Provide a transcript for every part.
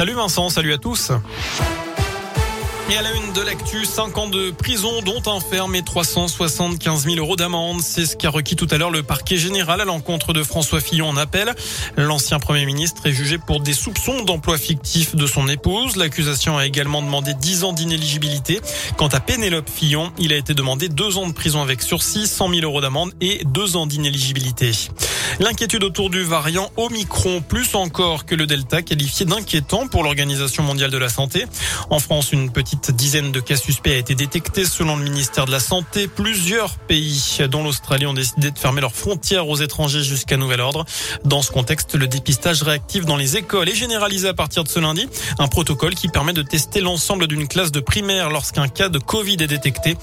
Salut Vincent, salut à tous. Et à la une de l'actu, 5 ans de prison, dont un ferme et 375 000 euros d'amende. C'est ce qu'a requis tout à l'heure le parquet général à l'encontre de François Fillon en appel. L'ancien premier ministre est jugé pour des soupçons d'emploi fictif de son épouse. L'accusation a également demandé 10 ans d'inéligibilité. Quant à Pénélope Fillon, il a été demandé 2 ans de prison avec sursis, 100 000 euros d'amende et 2 ans d'inéligibilité. L'inquiétude autour du variant Omicron, plus encore que le Delta, qualifié d'inquiétant pour l'Organisation mondiale de la santé. En France, une petite dizaine de cas suspects a été détectée selon le ministère de la Santé. Plusieurs pays, dont l'Australie, ont décidé de fermer leurs frontières aux étrangers jusqu'à nouvel ordre. Dans ce contexte, le dépistage réactif dans les écoles est généralisé à partir de ce lundi. Un protocole qui permet de tester l'ensemble d'une classe de primaire lorsqu'un cas de Covid est détecté.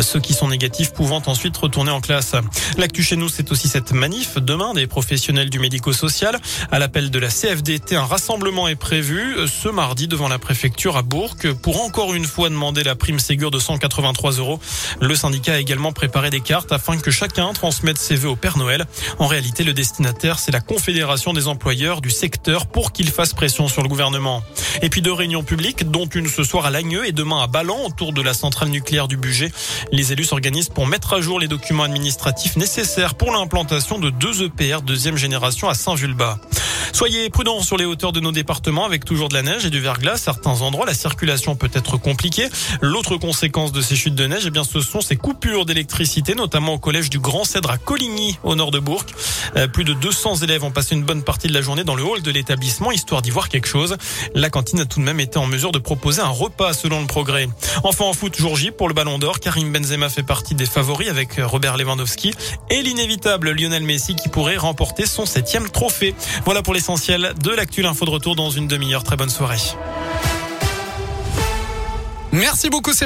Ceux qui sont négatifs pouvant ensuite retourner en classe. L'actu chez nous, c'est aussi cette manif demain des professionnels du médico-social. À l'appel de la CFDT, un rassemblement est prévu ce mardi devant la préfecture à Bourg pour encore une fois demander la prime Ségur de 183 euros. Le syndicat a également préparé des cartes afin que chacun transmette ses vœux au Père Noël. En réalité, le destinataire, c'est la Confédération des employeurs du secteur pour qu'il fasse pression sur le gouvernement. Et puis deux réunions publiques, dont une ce soir à Lagneux et demain à Ballan autour de la centrale nucléaire du budget. Les élus s'organisent pour mettre à jour les documents administratifs nécessaires pour l'implantation de deux EPR deuxième génération à Saint-Vulbas. Soyez prudents sur les hauteurs de nos départements avec toujours de la neige et du verglas. Certains endroits, la circulation peut être compliquée. L'autre conséquence de ces chutes de neige, eh bien, ce sont ces coupures d'électricité, notamment au collège du Grand Cèdre à Coligny, au nord de Bourg. Euh, plus de 200 élèves ont passé une bonne partie de la journée dans le hall de l'établissement, histoire d'y voir quelque chose. La cantine a tout de même été en mesure de proposer un repas selon le progrès. Enfin, en foot, jour J pour le Ballon d'Or, Karim Benzema fait partie des favoris avec Robert Lewandowski et l'inévitable Lionel Messi qui pourrait remporter son septième trophée. Voilà pour l'essentiel de l'actu. Info de retour dans une demi-heure. Très bonne soirée. Merci beaucoup Sébastien.